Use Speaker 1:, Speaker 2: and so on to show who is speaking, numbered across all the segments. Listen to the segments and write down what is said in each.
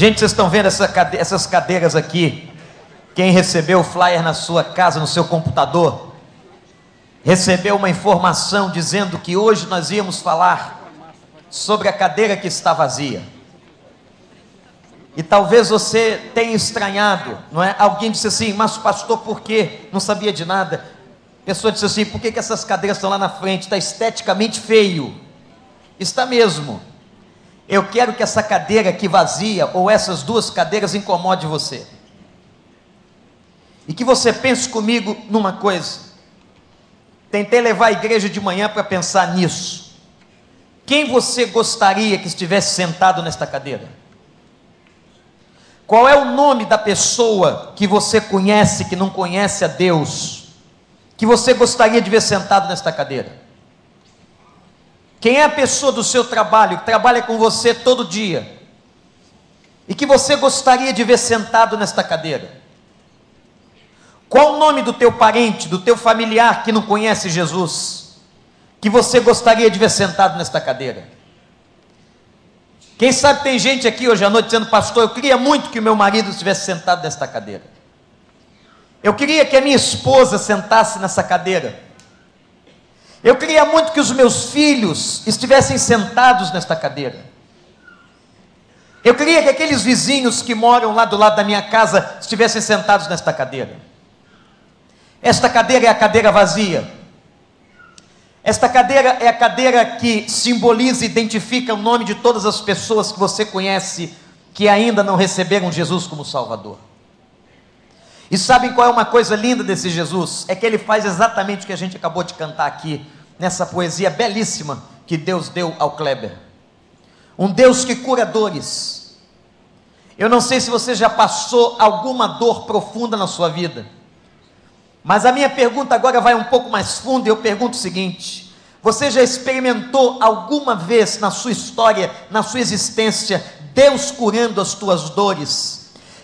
Speaker 1: Gente, vocês estão vendo essa cade essas cadeiras aqui? Quem recebeu o flyer na sua casa, no seu computador, recebeu uma informação dizendo que hoje nós íamos falar sobre a cadeira que está vazia. E talvez você tenha estranhado, não é? Alguém disse assim, mas pastor, por quê? Não sabia de nada. A pessoa disse assim, por que, que essas cadeiras estão lá na frente? Está esteticamente feio. Está mesmo. Eu quero que essa cadeira aqui vazia, ou essas duas cadeiras, incomode você. E que você pense comigo numa coisa. Tentei levar a igreja de manhã para pensar nisso. Quem você gostaria que estivesse sentado nesta cadeira? Qual é o nome da pessoa que você conhece, que não conhece a Deus, que você gostaria de ver sentado nesta cadeira? Quem é a pessoa do seu trabalho, que trabalha com você todo dia, e que você gostaria de ver sentado nesta cadeira? Qual o nome do teu parente, do teu familiar que não conhece Jesus, que você gostaria de ver sentado nesta cadeira? Quem sabe tem gente aqui hoje à noite dizendo, pastor, eu queria muito que o meu marido estivesse sentado nesta cadeira. Eu queria que a minha esposa sentasse nessa cadeira. Eu queria muito que os meus filhos estivessem sentados nesta cadeira. Eu queria que aqueles vizinhos que moram lá do lado da minha casa estivessem sentados nesta cadeira. Esta cadeira é a cadeira vazia. Esta cadeira é a cadeira que simboliza e identifica o nome de todas as pessoas que você conhece que ainda não receberam Jesus como Salvador. E sabem qual é uma coisa linda desse Jesus? É que ele faz exatamente o que a gente acabou de cantar aqui, nessa poesia belíssima que Deus deu ao Kleber. Um Deus que cura dores. Eu não sei se você já passou alguma dor profunda na sua vida. Mas a minha pergunta agora vai um pouco mais fundo e eu pergunto o seguinte: você já experimentou alguma vez na sua história, na sua existência, Deus curando as tuas dores?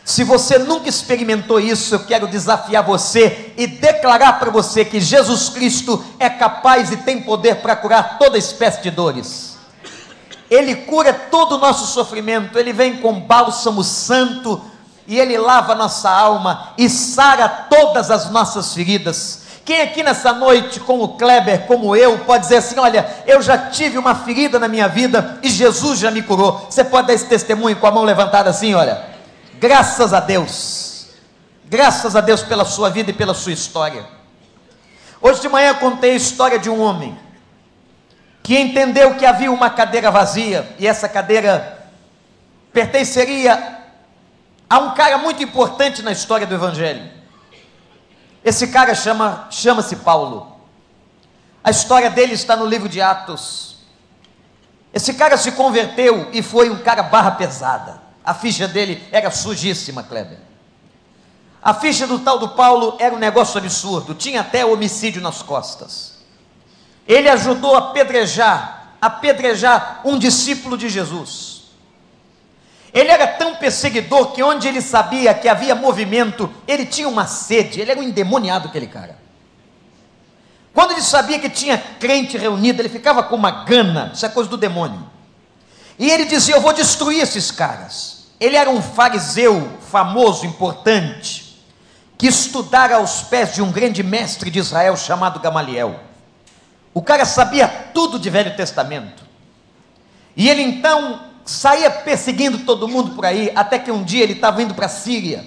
Speaker 1: Se você nunca experimentou isso, eu quero desafiar você e declarar para você que Jesus Cristo é capaz e tem poder para curar toda espécie de dores. Ele cura todo o nosso sofrimento, ele vem com bálsamo santo e Ele lava nossa alma e sara todas as nossas feridas. Quem aqui nessa noite, como Kleber, como eu, pode dizer assim: Olha, eu já tive uma ferida na minha vida e Jesus já me curou. Você pode dar esse testemunho com a mão levantada assim: Olha, graças a Deus, graças a Deus pela sua vida e pela sua história. Hoje de manhã contei a história de um homem que entendeu que havia uma cadeira vazia e essa cadeira pertenceria Há um cara muito importante na história do Evangelho. Esse cara chama, chama-se Paulo. A história dele está no livro de Atos. Esse cara se converteu e foi um cara barra pesada. A ficha dele era sujíssima, Kleber. A ficha do tal do Paulo era um negócio absurdo, tinha até homicídio nas costas. Ele ajudou a apedrejar, apedrejar um discípulo de Jesus. Ele era tão perseguidor que onde ele sabia que havia movimento, ele tinha uma sede, ele era um endemoniado aquele cara. Quando ele sabia que tinha crente reunido, ele ficava com uma gana, isso é coisa do demônio. E ele dizia: Eu vou destruir esses caras. Ele era um fariseu famoso, importante, que estudara aos pés de um grande mestre de Israel chamado Gamaliel. O cara sabia tudo de Velho Testamento. E ele então saía perseguindo todo mundo por aí, até que um dia ele estava indo para a Síria.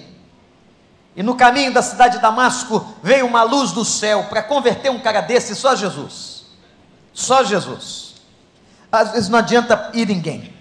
Speaker 1: E no caminho da cidade de Damasco veio uma luz do céu para converter um cara desse, só Jesus. Só Jesus. Às vezes não adianta ir ninguém.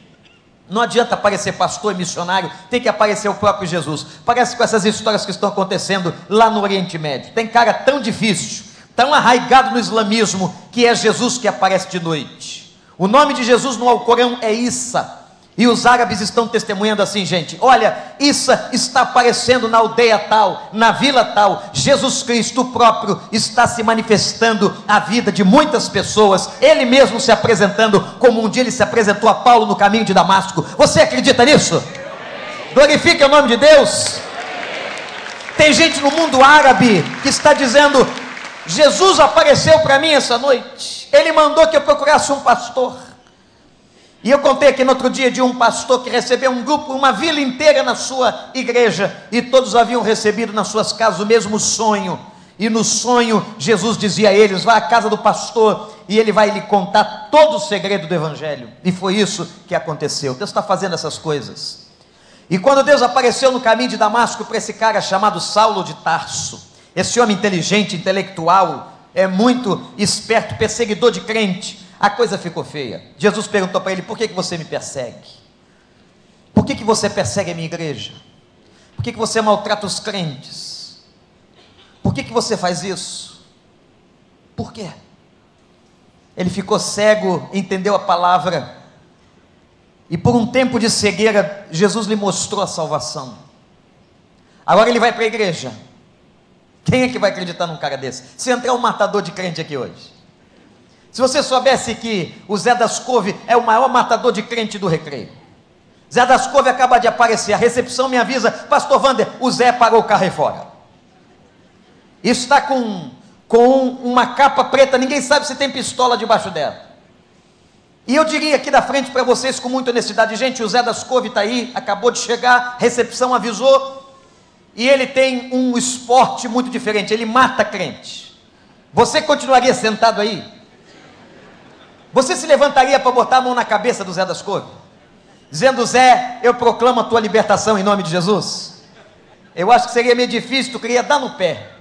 Speaker 1: Não adianta aparecer pastor e missionário, tem que aparecer o próprio Jesus. Parece com essas histórias que estão acontecendo lá no Oriente Médio. Tem cara tão difícil, tão arraigado no islamismo, que é Jesus que aparece de noite. O nome de Jesus no Alcorão é Issa, e os árabes estão testemunhando assim, gente: olha, isso está aparecendo na aldeia tal, na vila tal. Jesus Cristo próprio está se manifestando a vida de muitas pessoas, ele mesmo se apresentando, como um dia ele se apresentou a Paulo no caminho de Damasco. Você acredita nisso? Glorifique o nome de Deus. Tem gente no mundo árabe que está dizendo: Jesus apareceu para mim essa noite, ele mandou que eu procurasse um pastor. E eu contei aqui no outro dia de um pastor que recebeu um grupo, uma vila inteira na sua igreja, e todos haviam recebido nas suas casas o mesmo sonho. E no sonho, Jesus dizia a eles: vá à casa do pastor e ele vai lhe contar todo o segredo do Evangelho. E foi isso que aconteceu. Deus está fazendo essas coisas. E quando Deus apareceu no caminho de Damasco para esse cara chamado Saulo de Tarso, esse homem inteligente, intelectual, é muito esperto, perseguidor de crente, a coisa ficou feia. Jesus perguntou para ele: Por que, que você me persegue? Por que, que você persegue a minha igreja? Por que, que você maltrata os crentes? Por que, que você faz isso? Por quê? Ele ficou cego, entendeu a palavra, e por um tempo de cegueira, Jesus lhe mostrou a salvação. Agora ele vai para a igreja. Quem é que vai acreditar num cara desse? Se entrar um matador de crente aqui hoje. Se você soubesse que o Zé das Couve é o maior matador de crente do recreio. Zé das Couve acaba de aparecer, a recepção me avisa, pastor Wander, o Zé parou o carro aí fora. Isso está com, com uma capa preta, ninguém sabe se tem pistola debaixo dela. E eu diria aqui da frente para vocês com muita honestidade, gente, o Zé das Couve está aí, acabou de chegar, recepção avisou, e ele tem um esporte muito diferente, ele mata crente. Você continuaria sentado aí? Você se levantaria para botar a mão na cabeça do Zé das Couves? Dizendo, Zé, eu proclamo a tua libertação em nome de Jesus? Eu acho que seria meio difícil, tu queria dar no pé.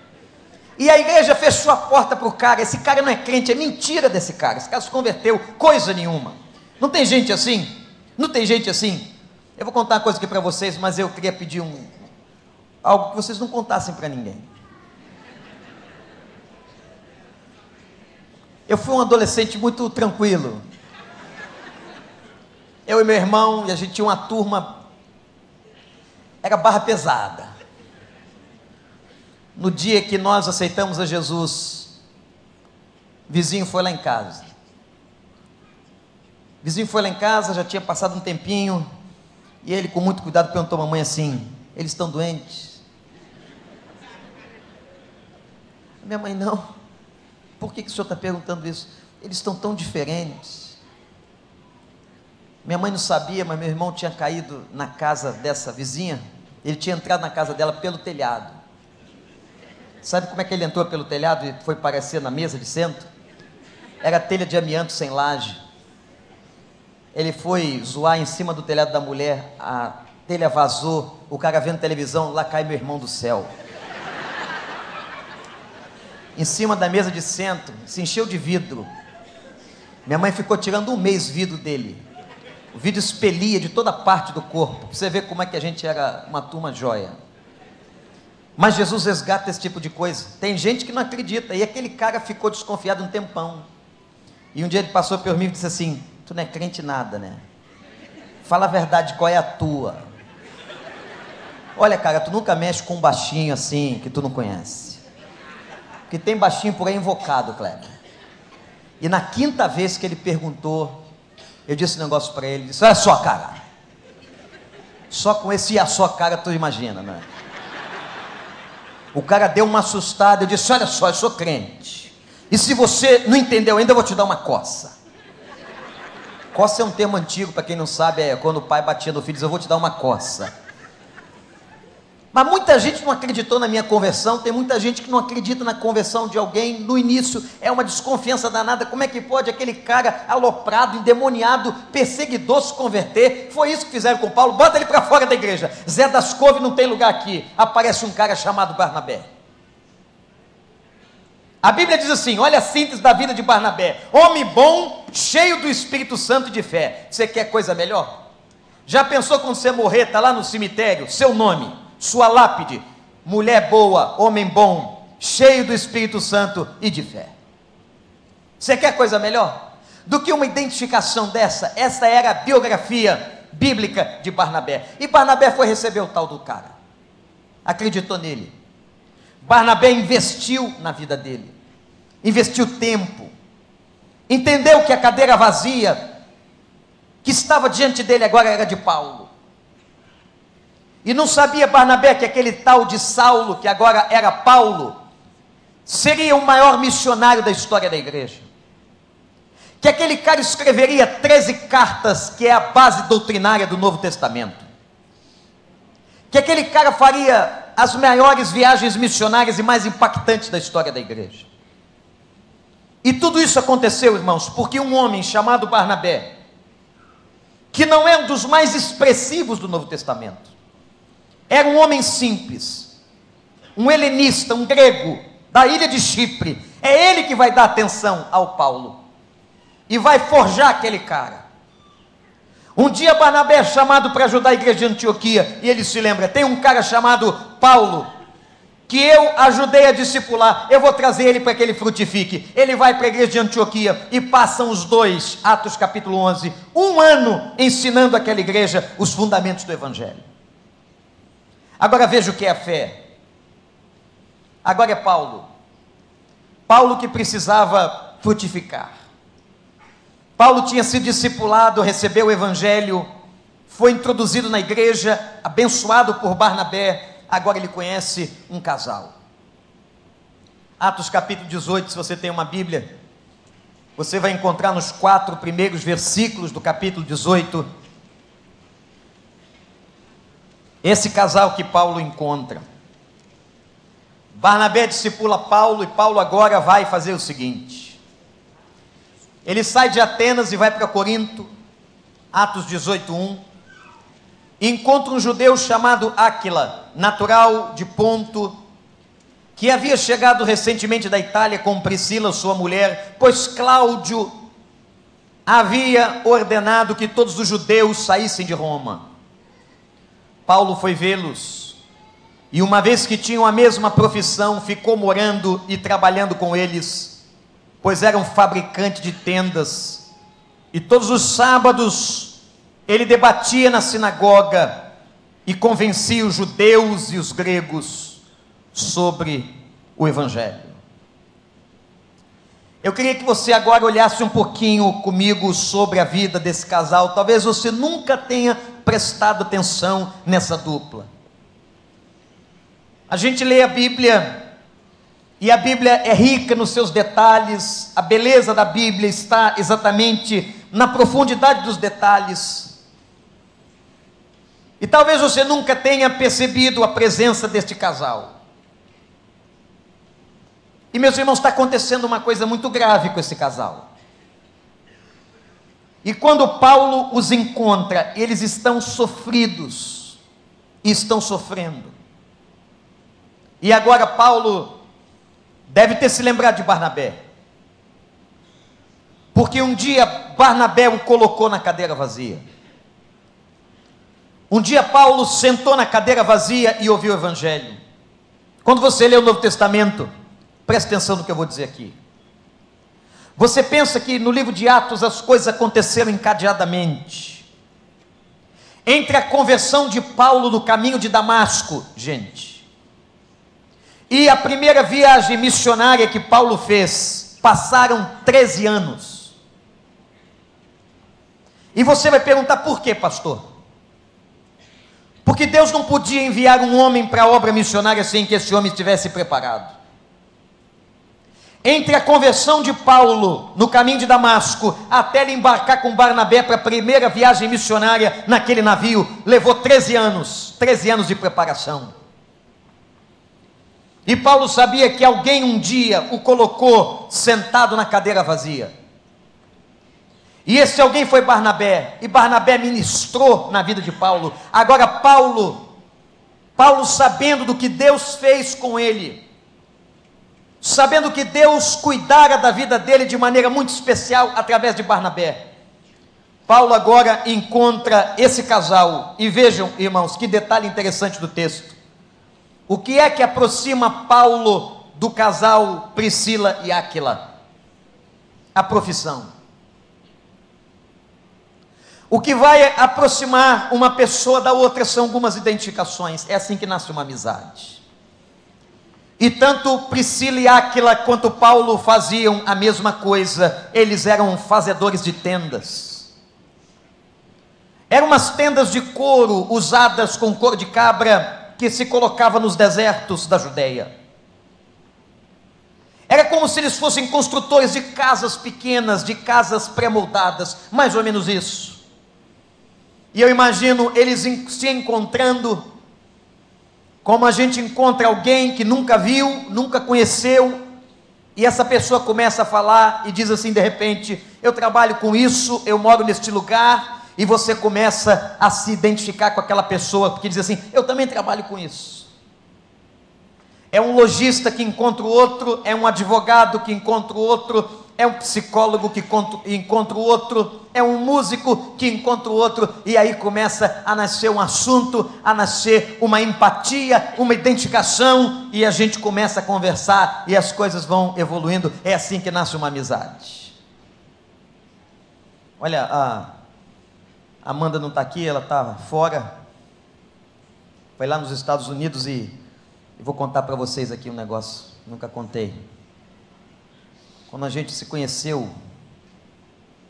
Speaker 1: E a igreja fechou a porta para o cara. Esse cara não é crente, é mentira desse cara. Esse cara se converteu, coisa nenhuma. Não tem gente assim? Não tem gente assim? Eu vou contar uma coisa aqui para vocês, mas eu queria pedir um, algo que vocês não contassem para ninguém. Eu fui um adolescente muito tranquilo. Eu e meu irmão, e a gente tinha uma turma, era barra pesada. No dia que nós aceitamos a Jesus, vizinho foi lá em casa. Vizinho foi lá em casa, já tinha passado um tempinho, e ele, com muito cuidado, perguntou à mamãe assim: Eles estão doentes? Minha mãe, não. Por que, que o senhor está perguntando isso? Eles estão tão diferentes. Minha mãe não sabia, mas meu irmão tinha caído na casa dessa vizinha. Ele tinha entrado na casa dela pelo telhado. Sabe como é que ele entrou pelo telhado e foi aparecer na mesa de centro? Era telha de amianto sem laje. Ele foi zoar em cima do telhado da mulher, a telha vazou, o cara vendo televisão, lá cai meu irmão do céu em cima da mesa de centro, se encheu de vidro. Minha mãe ficou tirando um mês vidro dele. O vidro expelia de toda parte do corpo. Pra você ver como é que a gente era uma turma joia. Mas Jesus resgata esse tipo de coisa. Tem gente que não acredita. E aquele cara ficou desconfiado um tempão. E um dia ele passou por mim e disse assim: Tu não é crente nada, né? Fala a verdade, qual é a tua? Olha, cara, tu nunca mexe com um baixinho assim que tu não conhece que tem baixinho por aí invocado, Kleber. E na quinta vez que ele perguntou, eu disse um negócio para ele, disse, olha só, cara. Só com esse e a sua cara tu imagina, né? O cara deu uma assustada, eu disse, olha só, eu sou crente. E se você não entendeu ainda, eu vou te dar uma coça. Coça é um termo antigo, para quem não sabe, é quando o pai batia no filho, diz, eu vou te dar uma coça. Mas muita gente não acreditou na minha conversão, tem muita gente que não acredita na conversão de alguém. No início é uma desconfiança danada. Como é que pode aquele cara aloprado, endemoniado, perseguidor se converter? Foi isso que fizeram com Paulo. Bota ele para fora da igreja. Zé das Couve não tem lugar aqui. Aparece um cara chamado Barnabé. A Bíblia diz assim: olha a síntese da vida de Barnabé. Homem bom, cheio do Espírito Santo e de fé. Você quer coisa melhor? Já pensou quando você morrer, está lá no cemitério, seu nome? Sua lápide, mulher boa, homem bom, cheio do Espírito Santo e de fé. Você quer coisa melhor? Do que uma identificação dessa? Essa era a biografia bíblica de Barnabé. E Barnabé foi receber o tal do cara. Acreditou nele. Barnabé investiu na vida dele. Investiu tempo. Entendeu que a cadeira vazia que estava diante dele agora era de Paulo. E não sabia Barnabé que aquele tal de Saulo, que agora era Paulo, seria o maior missionário da história da igreja. que aquele cara escreveria 13 cartas, que é a base doutrinária do Novo Testamento, que aquele cara faria as maiores viagens missionárias e mais impactantes da história da igreja. E tudo isso aconteceu, irmãos, porque um homem chamado Barnabé, que não é um dos mais expressivos do Novo Testamento, era um homem simples, um helenista, um grego, da ilha de Chipre. É ele que vai dar atenção ao Paulo e vai forjar aquele cara. Um dia Barnabé é chamado para ajudar a igreja de Antioquia e ele se lembra: tem um cara chamado Paulo que eu ajudei a discipular, eu vou trazer ele para que ele frutifique. Ele vai para a igreja de Antioquia e passam os dois, Atos capítulo 11, um ano ensinando aquela igreja os fundamentos do Evangelho. Agora veja o que é a fé. Agora é Paulo. Paulo que precisava frutificar. Paulo tinha sido discipulado, recebeu o Evangelho, foi introduzido na igreja, abençoado por Barnabé, agora ele conhece um casal. Atos capítulo 18, se você tem uma Bíblia, você vai encontrar nos quatro primeiros versículos do capítulo 18, esse casal que Paulo encontra. Barnabé discipula Paulo e Paulo agora vai fazer o seguinte: ele sai de Atenas e vai para Corinto, Atos 18, 1 encontra um judeu chamado Áquila, natural de Ponto, que havia chegado recentemente da Itália com Priscila, sua mulher, pois Cláudio havia ordenado que todos os judeus saíssem de Roma. Paulo foi vê-los, e uma vez que tinham a mesma profissão, ficou morando e trabalhando com eles, pois eram fabricantes de tendas, e todos os sábados ele debatia na sinagoga e convencia os judeus e os gregos sobre o Evangelho. Eu queria que você agora olhasse um pouquinho comigo sobre a vida desse casal. Talvez você nunca tenha prestado atenção nessa dupla. A gente lê a Bíblia e a Bíblia é rica nos seus detalhes, a beleza da Bíblia está exatamente na profundidade dos detalhes. E talvez você nunca tenha percebido a presença deste casal. E meus irmãos, está acontecendo uma coisa muito grave com esse casal. E quando Paulo os encontra, eles estão sofridos, estão sofrendo. E agora Paulo deve ter se lembrado de Barnabé. Porque um dia Barnabé o colocou na cadeira vazia. Um dia Paulo sentou na cadeira vazia e ouviu o Evangelho. Quando você lê o Novo Testamento, preste atenção no que eu vou dizer aqui. Você pensa que no livro de Atos as coisas aconteceram encadeadamente. Entre a conversão de Paulo no caminho de Damasco, gente, e a primeira viagem missionária que Paulo fez, passaram 13 anos. E você vai perguntar por quê, pastor? Porque Deus não podia enviar um homem para a obra missionária sem que esse homem estivesse preparado. Entre a conversão de Paulo no caminho de Damasco até ele embarcar com Barnabé para a primeira viagem missionária naquele navio, levou 13 anos 13 anos de preparação. E Paulo sabia que alguém um dia o colocou sentado na cadeira vazia. E esse alguém foi Barnabé, e Barnabé ministrou na vida de Paulo. Agora, Paulo, Paulo sabendo do que Deus fez com ele, sabendo que Deus cuidara da vida dele de maneira muito especial através de Barnabé. Paulo agora encontra esse casal, e vejam, irmãos, que detalhe interessante do texto. O que é que aproxima Paulo do casal Priscila e Áquila? A profissão. O que vai aproximar uma pessoa da outra são algumas identificações. É assim que nasce uma amizade. E tanto Priscila e Áquila quanto Paulo faziam a mesma coisa. Eles eram fazedores de tendas. Eram umas tendas de couro usadas com couro de cabra que se colocava nos desertos da Judéia. Era como se eles fossem construtores de casas pequenas, de casas pré-moldadas, mais ou menos isso. E eu imagino eles se encontrando, como a gente encontra alguém que nunca viu, nunca conheceu, e essa pessoa começa a falar e diz assim de repente: Eu trabalho com isso, eu moro neste lugar, e você começa a se identificar com aquela pessoa, porque diz assim: Eu também trabalho com isso é um lojista que encontra o outro, é um advogado que encontra o outro, é um psicólogo que encontra o outro, é um músico que encontra o outro, e aí começa a nascer um assunto, a nascer uma empatia, uma identificação, e a gente começa a conversar e as coisas vão evoluindo. É assim que nasce uma amizade. Olha, a Amanda não está aqui, ela está fora, foi lá nos Estados Unidos e vou contar para vocês aqui um negócio, nunca contei. Quando a gente se conheceu,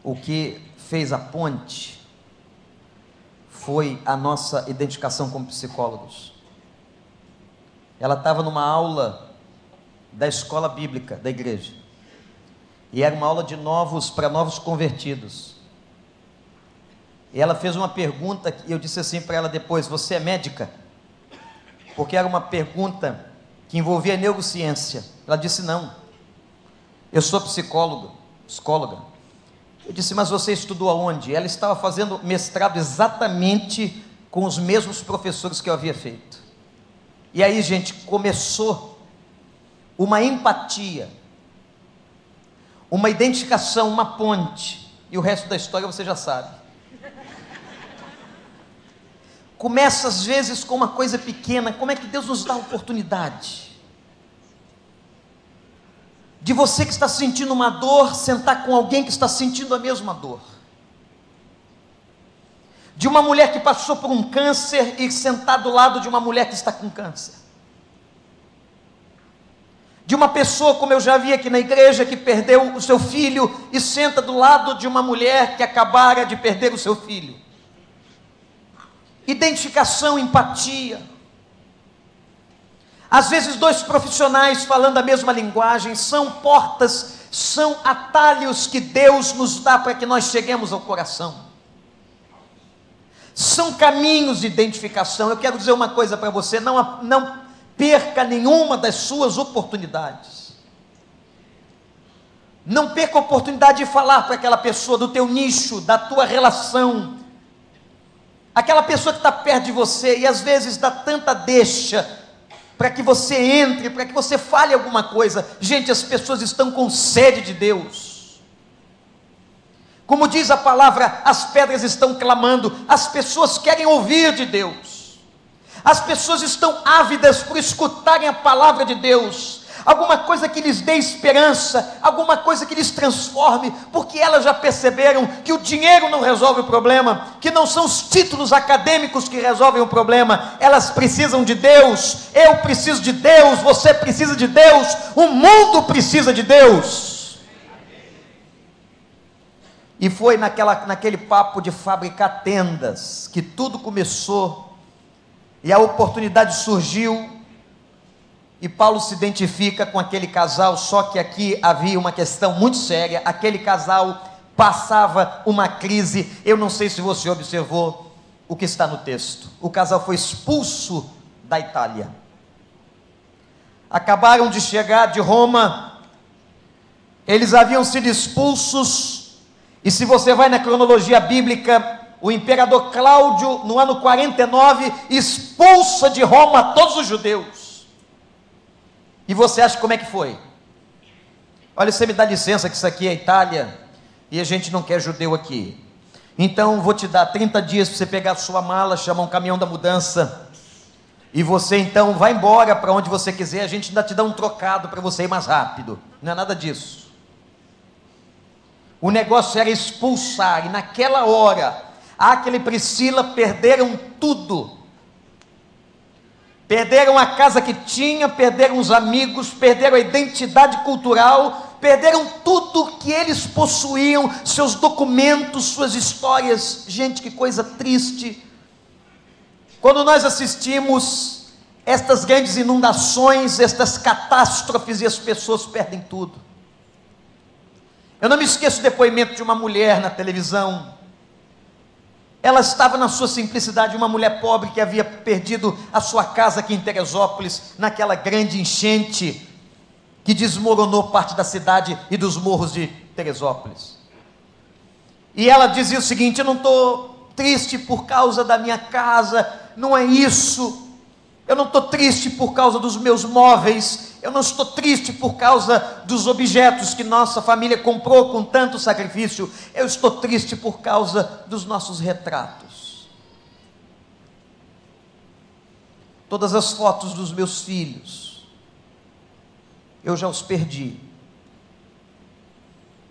Speaker 1: o que fez a ponte foi a nossa identificação como psicólogos. Ela estava numa aula da escola bíblica da igreja. E era uma aula de novos para novos convertidos. E ela fez uma pergunta e eu disse assim para ela depois: Você é médica? porque era uma pergunta que envolvia neurociência. Ela disse: Não, eu sou psicóloga. psicóloga. Eu disse: Mas você estudou aonde? Ela estava fazendo mestrado exatamente com os mesmos professores que eu havia feito. E aí, gente, começou uma empatia, uma identificação, uma ponte. E o resto da história você já sabe. Começa às vezes com uma coisa pequena. Como é que Deus nos dá oportunidade? De você que está sentindo uma dor, sentar com alguém que está sentindo a mesma dor. De uma mulher que passou por um câncer e sentar do lado de uma mulher que está com câncer. De uma pessoa, como eu já vi aqui na igreja, que perdeu o seu filho e senta do lado de uma mulher que acabara de perder o seu filho identificação, empatia. Às vezes, dois profissionais falando a mesma linguagem são portas, são atalhos que Deus nos dá para que nós cheguemos ao coração. São caminhos de identificação. Eu quero dizer uma coisa para você: não, não perca nenhuma das suas oportunidades. Não perca a oportunidade de falar para aquela pessoa do teu nicho, da tua relação, aquela pessoa que está perto de você e às vezes dá tanta deixa para que você entre, para que você fale alguma coisa. Gente, as pessoas estão com sede de Deus. Como diz a palavra, as pedras estão clamando, as pessoas querem ouvir de Deus. As pessoas estão ávidas por escutarem a palavra de Deus alguma coisa que lhes dê esperança, alguma coisa que lhes transforme, porque elas já perceberam que o dinheiro não resolve o problema, que não são os títulos acadêmicos que resolvem o problema, elas precisam de Deus, eu preciso de Deus, você precisa de Deus, o mundo precisa de Deus. E foi naquela, naquele papo de fabricar tendas que tudo começou, e a oportunidade surgiu e Paulo se identifica com aquele casal, só que aqui havia uma questão muito séria. Aquele casal passava uma crise. Eu não sei se você observou o que está no texto. O casal foi expulso da Itália. Acabaram de chegar de Roma. Eles haviam sido expulsos. E se você vai na cronologia bíblica, o imperador Cláudio, no ano 49, expulsa de Roma todos os judeus. E você acha como é que foi? Olha, você me dá licença que isso aqui é Itália e a gente não quer judeu aqui. Então vou te dar 30 dias para você pegar a sua mala, chamar um caminhão da mudança. E você então vai embora para onde você quiser, a gente ainda te dá um trocado para você ir mais rápido. Não é nada disso. O negócio era expulsar, e naquela hora, aquele Priscila perderam tudo perderam a casa que tinha, perderam os amigos, perderam a identidade cultural, perderam tudo que eles possuíam, seus documentos, suas histórias. Gente, que coisa triste. Quando nós assistimos estas grandes inundações, estas catástrofes e as pessoas perdem tudo. Eu não me esqueço do depoimento de uma mulher na televisão. Ela estava na sua simplicidade, uma mulher pobre que havia perdido a sua casa aqui em Teresópolis, naquela grande enchente que desmoronou parte da cidade e dos morros de Teresópolis. E ela dizia o seguinte: Eu não estou triste por causa da minha casa, não é isso. Eu não estou triste por causa dos meus móveis, eu não estou triste por causa dos objetos que nossa família comprou com tanto sacrifício, eu estou triste por causa dos nossos retratos. Todas as fotos dos meus filhos, eu já os perdi,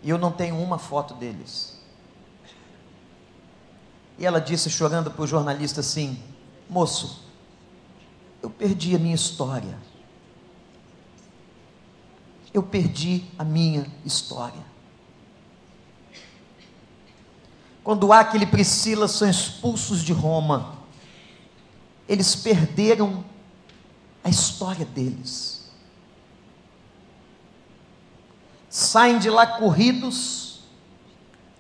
Speaker 1: e eu não tenho uma foto deles. E ela disse, chorando para o jornalista assim: Moço, eu perdi a minha história. Eu perdi a minha história. Quando Aquile e Priscila são expulsos de Roma, eles perderam a história deles. Saem de lá corridos,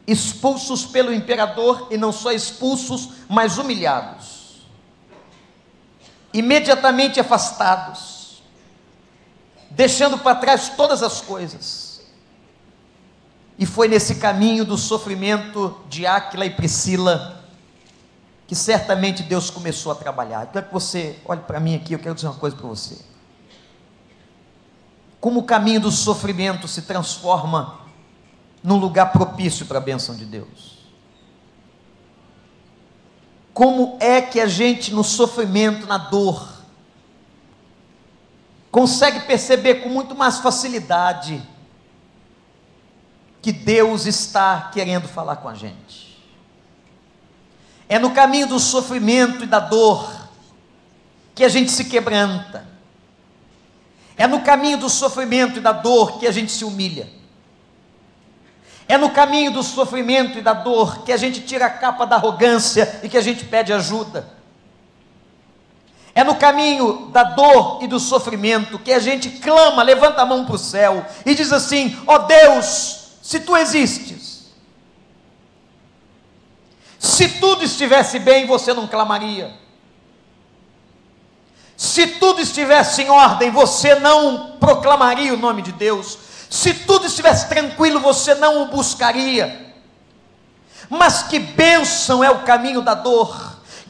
Speaker 1: expulsos pelo imperador, e não só expulsos, mas humilhados imediatamente afastados, deixando para trás todas as coisas. E foi nesse caminho do sofrimento de Áquila e Priscila que certamente Deus começou a trabalhar. Eu quero que você olhe para mim aqui, eu quero dizer uma coisa para você. Como o caminho do sofrimento se transforma num lugar propício para a bênção de Deus como é que a gente, no sofrimento, na dor, consegue perceber com muito mais facilidade que Deus está querendo falar com a gente. É no caminho do sofrimento e da dor que a gente se quebranta. É no caminho do sofrimento e da dor que a gente se humilha. É no caminho do sofrimento e da dor que a gente tira a capa da arrogância e que a gente pede ajuda. É no caminho da dor e do sofrimento que a gente clama, levanta a mão para o céu e diz assim: ó oh Deus, se tu existes, se tudo estivesse bem, você não clamaria. Se tudo estivesse em ordem, você não proclamaria o nome de Deus. Se tudo estivesse tranquilo, você não o buscaria. Mas que bênção é o caminho da dor,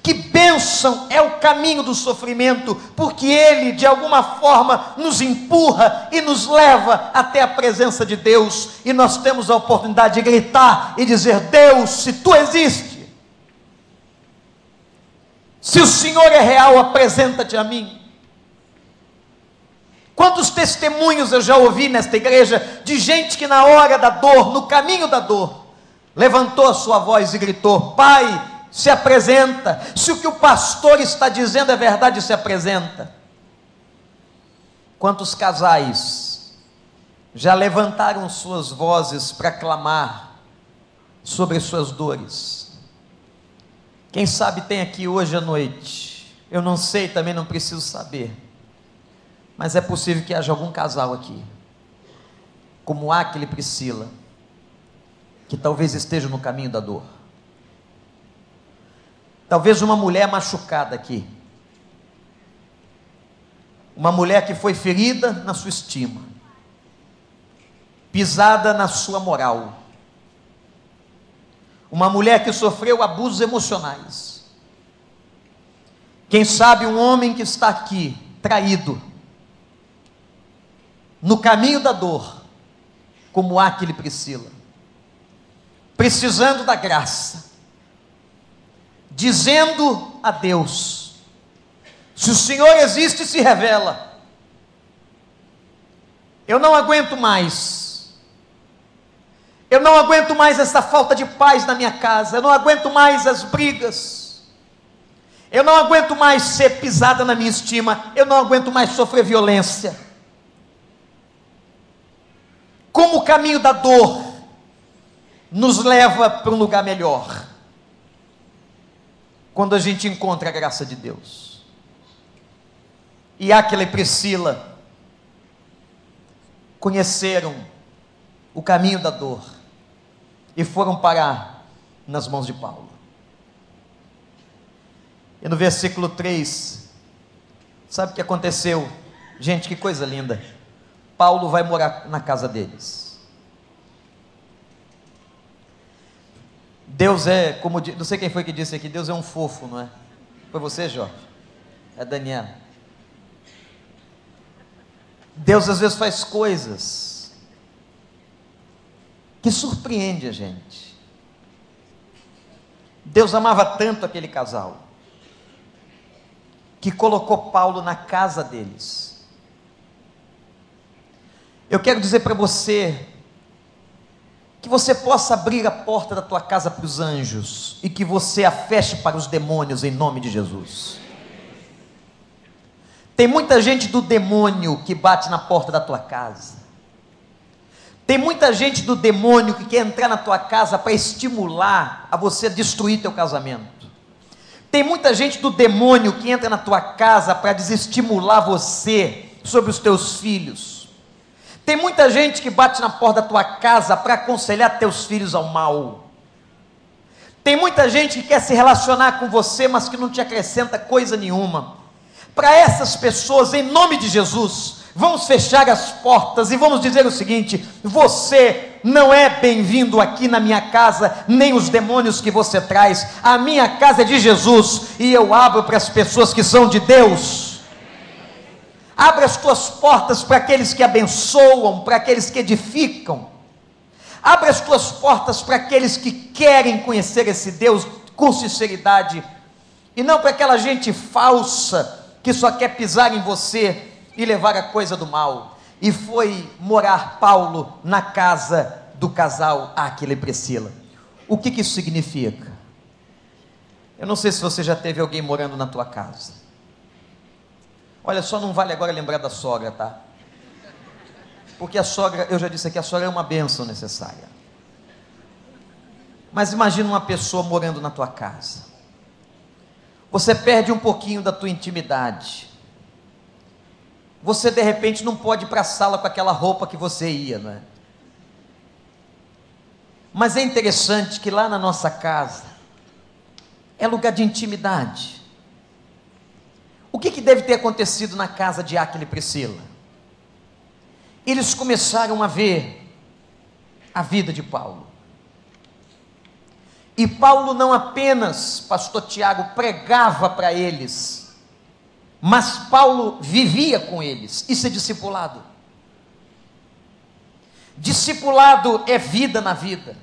Speaker 1: que bênção é o caminho do sofrimento, porque ele, de alguma forma, nos empurra e nos leva até a presença de Deus, e nós temos a oportunidade de gritar e dizer: Deus, se tu existes, se o Senhor é real, apresenta-te a mim. Quantos testemunhos eu já ouvi nesta igreja de gente que na hora da dor, no caminho da dor, levantou a sua voz e gritou: Pai, se apresenta. Se o que o pastor está dizendo é verdade, se apresenta. Quantos casais já levantaram suas vozes para clamar sobre suas dores? Quem sabe tem aqui hoje à noite, eu não sei, também não preciso saber mas é possível que haja algum casal aqui, como Aquile e Priscila, que talvez esteja no caminho da dor. Talvez uma mulher machucada aqui. Uma mulher que foi ferida na sua estima, pisada na sua moral. Uma mulher que sofreu abusos emocionais. Quem sabe um homem que está aqui, traído, no caminho da dor, como Aquile Priscila, precisando da graça, dizendo a Deus: se o Senhor existe, se revela. Eu não aguento mais. Eu não aguento mais essa falta de paz na minha casa. Eu não aguento mais as brigas. Eu não aguento mais ser pisada na minha estima. Eu não aguento mais sofrer violência como o caminho da dor nos leva para um lugar melhor. Quando a gente encontra a graça de Deus. e Aquila e Priscila conheceram o caminho da dor e foram parar nas mãos de Paulo. E no versículo 3, sabe o que aconteceu? Gente, que coisa linda. Paulo vai morar na casa deles. Deus é, como não sei quem foi que disse aqui, Deus é um fofo, não é? Foi você, Jorge? É Daniel. Deus às vezes faz coisas que surpreende a gente. Deus amava tanto aquele casal que colocou Paulo na casa deles. Eu quero dizer para você que você possa abrir a porta da tua casa para os anjos e que você a feche para os demônios em nome de Jesus. Tem muita gente do demônio que bate na porta da tua casa. Tem muita gente do demônio que quer entrar na tua casa para estimular a você destruir teu casamento. Tem muita gente do demônio que entra na tua casa para desestimular você sobre os teus filhos. Tem muita gente que bate na porta da tua casa para aconselhar teus filhos ao mal. Tem muita gente que quer se relacionar com você, mas que não te acrescenta coisa nenhuma. Para essas pessoas, em nome de Jesus, vamos fechar as portas e vamos dizer o seguinte: você não é bem-vindo aqui na minha casa, nem os demônios que você traz. A minha casa é de Jesus e eu abro para as pessoas que são de Deus. Abre as tuas portas para aqueles que abençoam, para aqueles que edificam. Abre as tuas portas para aqueles que querem conhecer esse Deus com sinceridade e não para aquela gente falsa que só quer pisar em você e levar a coisa do mal. E foi morar Paulo na casa do casal Aquila e Priscila. O que, que isso significa? Eu não sei se você já teve alguém morando na tua casa. Olha, só não vale agora lembrar da sogra, tá? Porque a sogra, eu já disse aqui, a sogra é uma bênção necessária. Mas imagina uma pessoa morando na tua casa você perde um pouquinho da tua intimidade. Você de repente não pode ir para a sala com aquela roupa que você ia, não é? Mas é interessante que lá na nossa casa é lugar de intimidade. O que, que deve ter acontecido na casa de Aquila e Priscila? Eles começaram a ver a vida de Paulo. E Paulo não apenas, pastor Tiago, pregava para eles, mas Paulo vivia com eles. Isso é discipulado. Discipulado é vida na vida.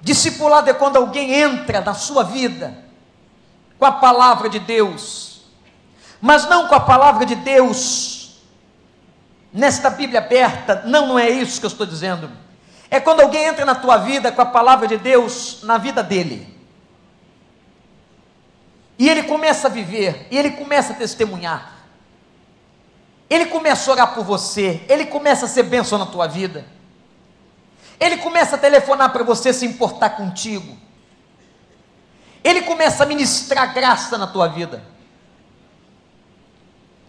Speaker 1: Discipulado é quando alguém entra na sua vida com a palavra de Deus, mas não com a palavra de Deus nesta Bíblia aberta. Não, não é isso que eu estou dizendo é quando alguém entra na tua vida com a palavra de Deus na vida dele. E ele começa a viver, e ele começa a testemunhar. Ele começa a orar por você, ele começa a ser bênção na tua vida. Ele começa a telefonar para você se importar contigo. Ele começa a ministrar graça na tua vida.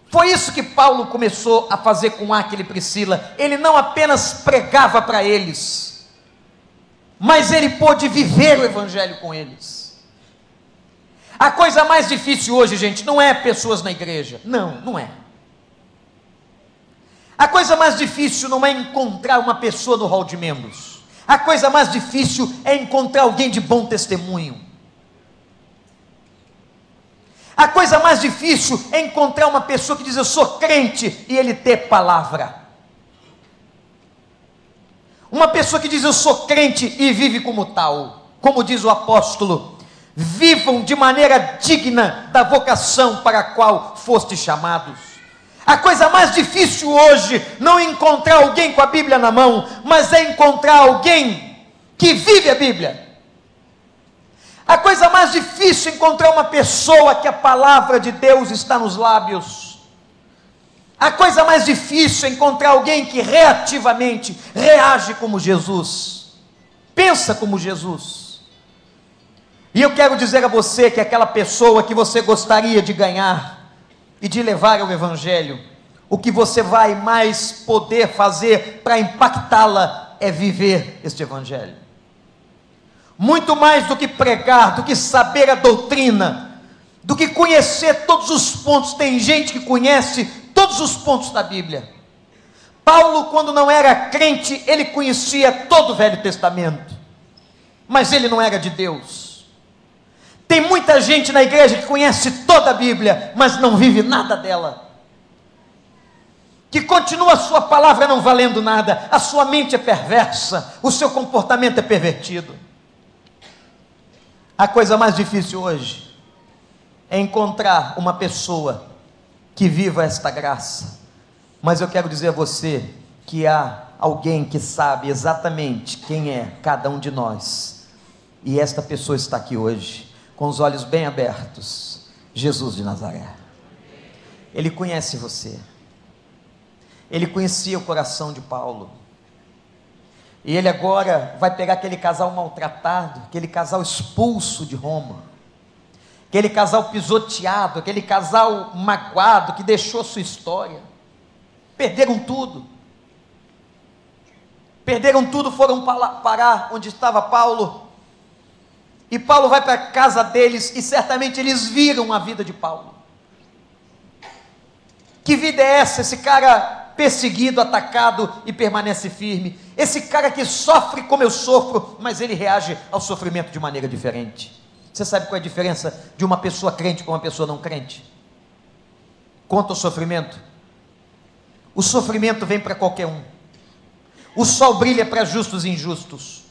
Speaker 1: Foi isso que Paulo começou a fazer com Aquila e Priscila. Ele não apenas pregava para eles, mas ele pôde viver o evangelho com eles. A coisa mais difícil hoje, gente, não é pessoas na igreja. Não, não é. A coisa mais difícil não é encontrar uma pessoa no hall de membros. A coisa mais difícil é encontrar alguém de bom testemunho. A coisa mais difícil é encontrar uma pessoa que diz eu sou crente e ele ter palavra. Uma pessoa que diz eu sou crente e vive como tal. Como diz o apóstolo, vivam de maneira digna da vocação para a qual foste chamados. A coisa mais difícil hoje não é encontrar alguém com a Bíblia na mão, mas é encontrar alguém que vive a Bíblia a coisa mais difícil é encontrar uma pessoa que a palavra de Deus está nos lábios. A coisa mais difícil é encontrar alguém que reativamente reage como Jesus, pensa como Jesus. E eu quero dizer a você que aquela pessoa que você gostaria de ganhar e de levar ao Evangelho, o que você vai mais poder fazer para impactá-la é viver este Evangelho. Muito mais do que pregar, do que saber a doutrina, do que conhecer todos os pontos. Tem gente que conhece todos os pontos da Bíblia. Paulo, quando não era crente, ele conhecia todo o Velho Testamento, mas ele não era de Deus. Tem muita gente na igreja que conhece toda a Bíblia, mas não vive nada dela que continua a sua palavra não valendo nada, a sua mente é perversa, o seu comportamento é pervertido. A coisa mais difícil hoje é encontrar uma pessoa que viva esta graça. Mas eu quero dizer a você que há alguém que sabe exatamente quem é cada um de nós. E esta pessoa está aqui hoje, com os olhos bem abertos. Jesus de Nazaré. Ele conhece você. Ele conhecia o coração de Paulo. E ele agora vai pegar aquele casal maltratado, aquele casal expulso de Roma, aquele casal pisoteado, aquele casal magoado que deixou sua história. Perderam tudo. Perderam tudo, foram parar onde estava Paulo. E Paulo vai para a casa deles e certamente eles viram a vida de Paulo. Que vida é essa? Esse cara perseguido, atacado e permanece firme. Esse cara que sofre como eu sofro, mas ele reage ao sofrimento de maneira diferente. Você sabe qual é a diferença de uma pessoa crente com uma pessoa não crente? Conta o sofrimento. O sofrimento vem para qualquer um. O sol brilha para justos e injustos.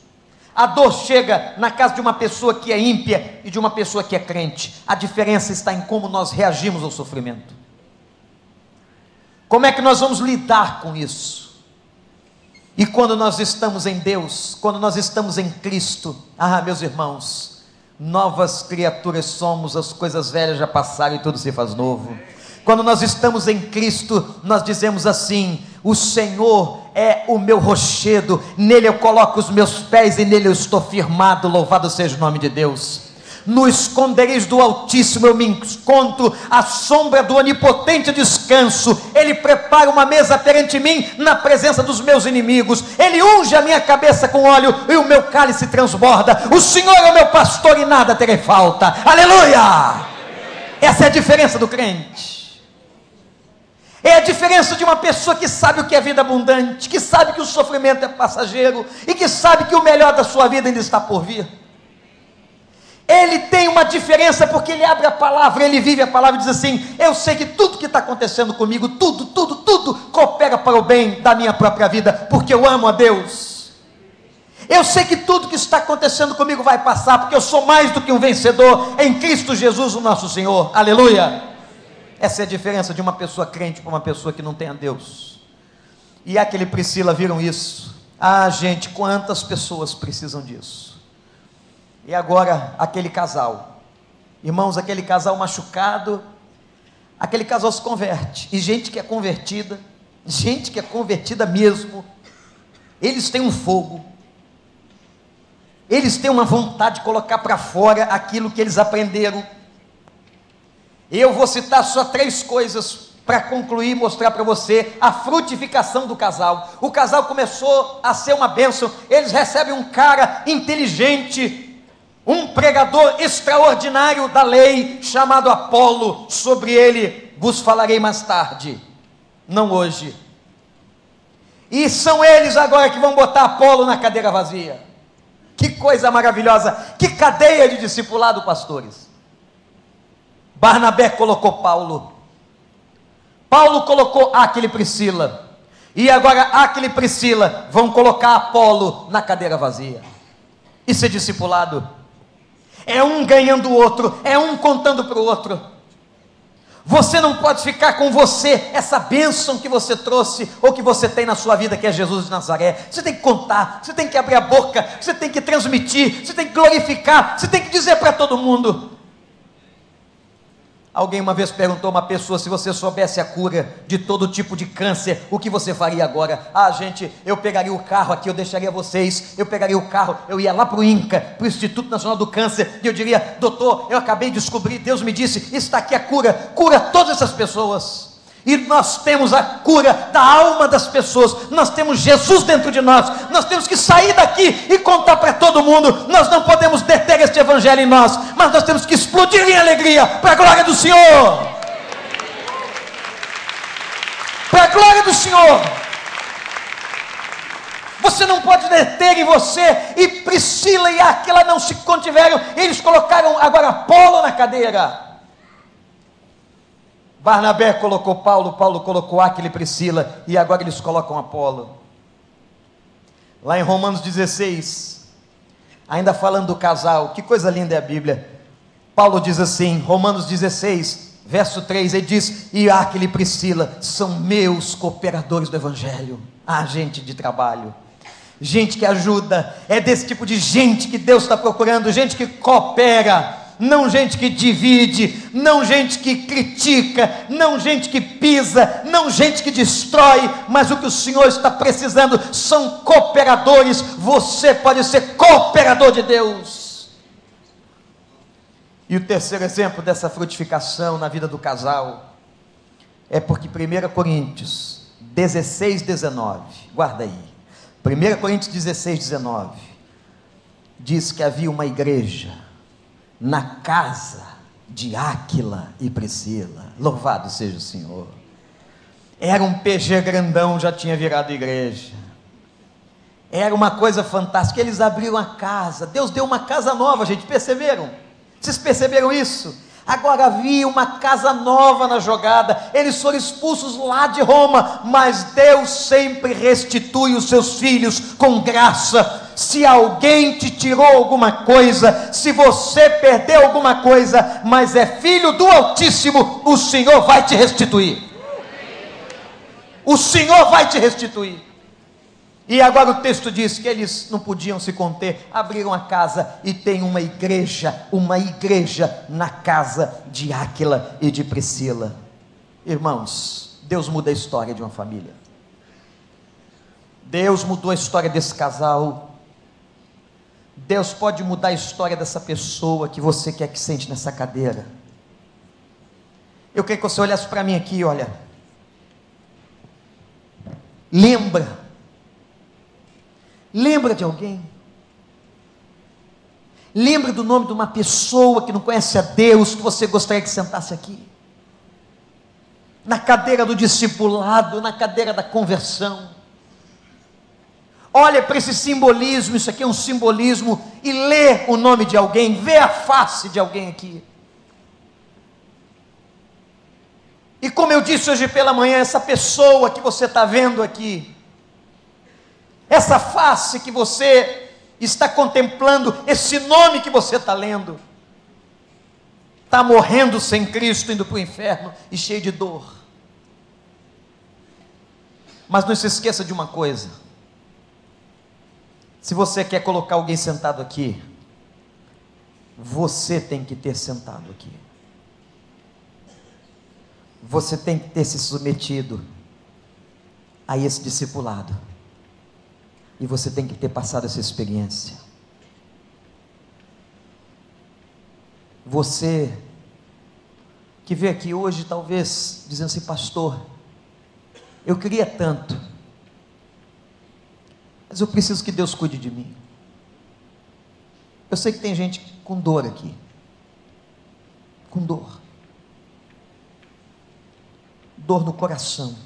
Speaker 1: A dor chega na casa de uma pessoa que é ímpia e de uma pessoa que é crente. A diferença está em como nós reagimos ao sofrimento. Como é que nós vamos lidar com isso? E quando nós estamos em Deus, quando nós estamos em Cristo, ah, meus irmãos, novas criaturas somos, as coisas velhas já passaram e tudo se faz novo. Quando nós estamos em Cristo, nós dizemos assim: O Senhor é o meu rochedo, nele eu coloco os meus pés e nele eu estou firmado. Louvado seja o nome de Deus no esconderijo do Altíssimo eu me encontro à sombra do onipotente descanso. Ele prepara uma mesa perante mim na presença dos meus inimigos. Ele unge a minha cabeça com óleo e o meu cálice transborda. O Senhor é o meu pastor e nada terei falta. Aleluia! Essa é a diferença do crente. É a diferença de uma pessoa que sabe o que é vida abundante, que sabe que o sofrimento é passageiro e que sabe que o melhor da sua vida ainda está por vir. Ele tem uma diferença porque ele abre a palavra, ele vive a palavra e diz assim: Eu sei que tudo que está acontecendo comigo, tudo, tudo, tudo coopera para o bem da minha própria vida, porque eu amo a Deus. Eu sei que tudo que está acontecendo comigo vai passar, porque eu sou mais do que um vencedor em Cristo Jesus, o nosso Senhor. Aleluia. Essa é a diferença de uma pessoa crente para uma pessoa que não tem a Deus. E aquele Priscila viram isso. Ah, gente, quantas pessoas precisam disso? E agora, aquele casal. Irmãos, aquele casal machucado, aquele casal se converte. E gente que é convertida, gente que é convertida mesmo, eles têm um fogo. Eles têm uma vontade de colocar para fora aquilo que eles aprenderam. Eu vou citar só três coisas para concluir e mostrar para você a frutificação do casal. O casal começou a ser uma bênção. Eles recebem um cara inteligente, um pregador extraordinário da lei, chamado Apolo, sobre ele vos falarei mais tarde, não hoje. E são eles agora que vão botar Apolo na cadeira vazia. Que coisa maravilhosa, que cadeia de discipulado, pastores. Barnabé colocou Paulo, Paulo colocou Aquile Priscila, e agora Aquile e Priscila vão colocar Apolo na cadeira vazia. Isso é discipulado. É um ganhando o outro, é um contando para o outro. Você não pode ficar com você essa bênção que você trouxe ou que você tem na sua vida, que é Jesus de Nazaré. Você tem que contar, você tem que abrir a boca, você tem que transmitir, você tem que glorificar, você tem que dizer para todo mundo. Alguém uma vez perguntou a uma pessoa se você soubesse a cura de todo tipo de câncer, o que você faria agora? Ah, gente, eu pegaria o carro aqui, eu deixaria vocês, eu pegaria o carro, eu ia lá para o INCA, para o Instituto Nacional do Câncer, e eu diria, doutor, eu acabei de descobrir, Deus me disse, está aqui a cura, cura todas essas pessoas. E nós temos a cura da alma das pessoas, nós temos Jesus dentro de nós, nós temos que sair daqui e contar para todo mundo. Nós não podemos deter este evangelho em nós, mas nós temos que explodir em alegria para a glória do Senhor. Para a glória do Senhor. Você não pode deter em você, e Priscila e Aquila não se contiveram, eles colocaram agora Apolo na cadeira. Barnabé colocou Paulo, Paulo colocou Aquila e Priscila, e agora eles colocam Apolo. Lá em Romanos 16, ainda falando do casal, que coisa linda é a Bíblia. Paulo diz assim, Romanos 16, verso 3, ele diz: E Aquila e Priscila são meus cooperadores do Evangelho. Ah, gente de trabalho, gente que ajuda, é desse tipo de gente que Deus está procurando, gente que coopera não gente que divide, não gente que critica, não gente que pisa, não gente que destrói, mas o que o Senhor está precisando são cooperadores. Você pode ser cooperador de Deus. E o terceiro exemplo dessa frutificação na vida do casal é porque 1 Coríntios 16, 19, guarda aí. 1 Coríntios 16, 19 diz que havia uma igreja na casa de Áquila e Priscila. Louvado seja o Senhor. Era um PG grandão, já tinha virado igreja. Era uma coisa fantástica. Eles abriram a casa. Deus deu uma casa nova, gente. Perceberam? Vocês perceberam isso? Agora havia uma casa nova na jogada. Eles foram expulsos lá de Roma, mas Deus sempre restitui os seus filhos com graça. Se alguém te tirou alguma coisa, se você perdeu alguma coisa, mas é filho do Altíssimo, o Senhor vai te restituir. O Senhor vai te restituir. E agora o texto diz que eles não podiam se conter, abriram a casa e tem uma igreja, uma igreja na casa de Áquila e de Priscila. Irmãos, Deus muda a história de uma família. Deus mudou a história desse casal. Deus pode mudar a história dessa pessoa que você quer que sente nessa cadeira. Eu queria que você olhasse para mim aqui, olha. Lembra Lembra de alguém? Lembra do nome de uma pessoa que não conhece a Deus, que você gostaria que sentasse aqui? Na cadeira do discipulado, na cadeira da conversão. Olha para esse simbolismo, isso aqui é um simbolismo, e lê o nome de alguém, vê a face de alguém aqui. E como eu disse hoje pela manhã, essa pessoa que você está vendo aqui, essa face que você está contemplando, esse nome que você está lendo, está morrendo sem Cristo, indo para o inferno e cheio de dor. Mas não se esqueça de uma coisa: se você quer colocar alguém sentado aqui, você tem que ter sentado aqui. Você tem que ter se submetido a esse discipulado. E você tem que ter passado essa experiência. Você que veio aqui hoje, talvez dizendo assim, pastor, eu queria tanto, mas eu preciso que Deus cuide de mim. Eu sei que tem gente com dor aqui, com dor, dor no coração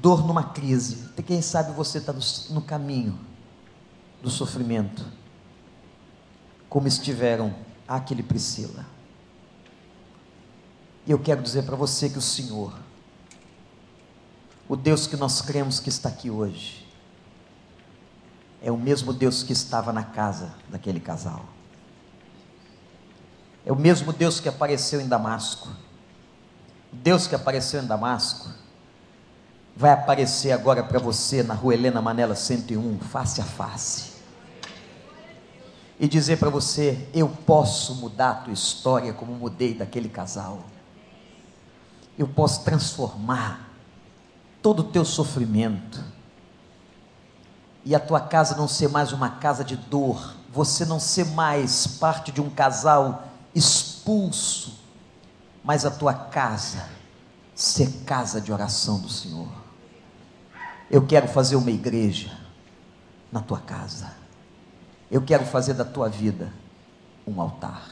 Speaker 1: dor numa crise. Quem sabe você está no, no caminho do sofrimento, como estiveram aquele Priscila. E eu quero dizer para você que o Senhor, o Deus que nós cremos que está aqui hoje, é o mesmo Deus que estava na casa daquele casal. É o mesmo Deus que apareceu em Damasco. Deus que apareceu em Damasco vai aparecer agora para você na rua Helena Manela 101, face a face. e dizer para você: eu posso mudar a tua história como mudei daquele casal. Eu posso transformar todo o teu sofrimento e a tua casa não ser mais uma casa de dor, você não ser mais parte de um casal expulso, mas a tua casa ser casa de oração do Senhor. Eu quero fazer uma igreja na tua casa. Eu quero fazer da tua vida um altar.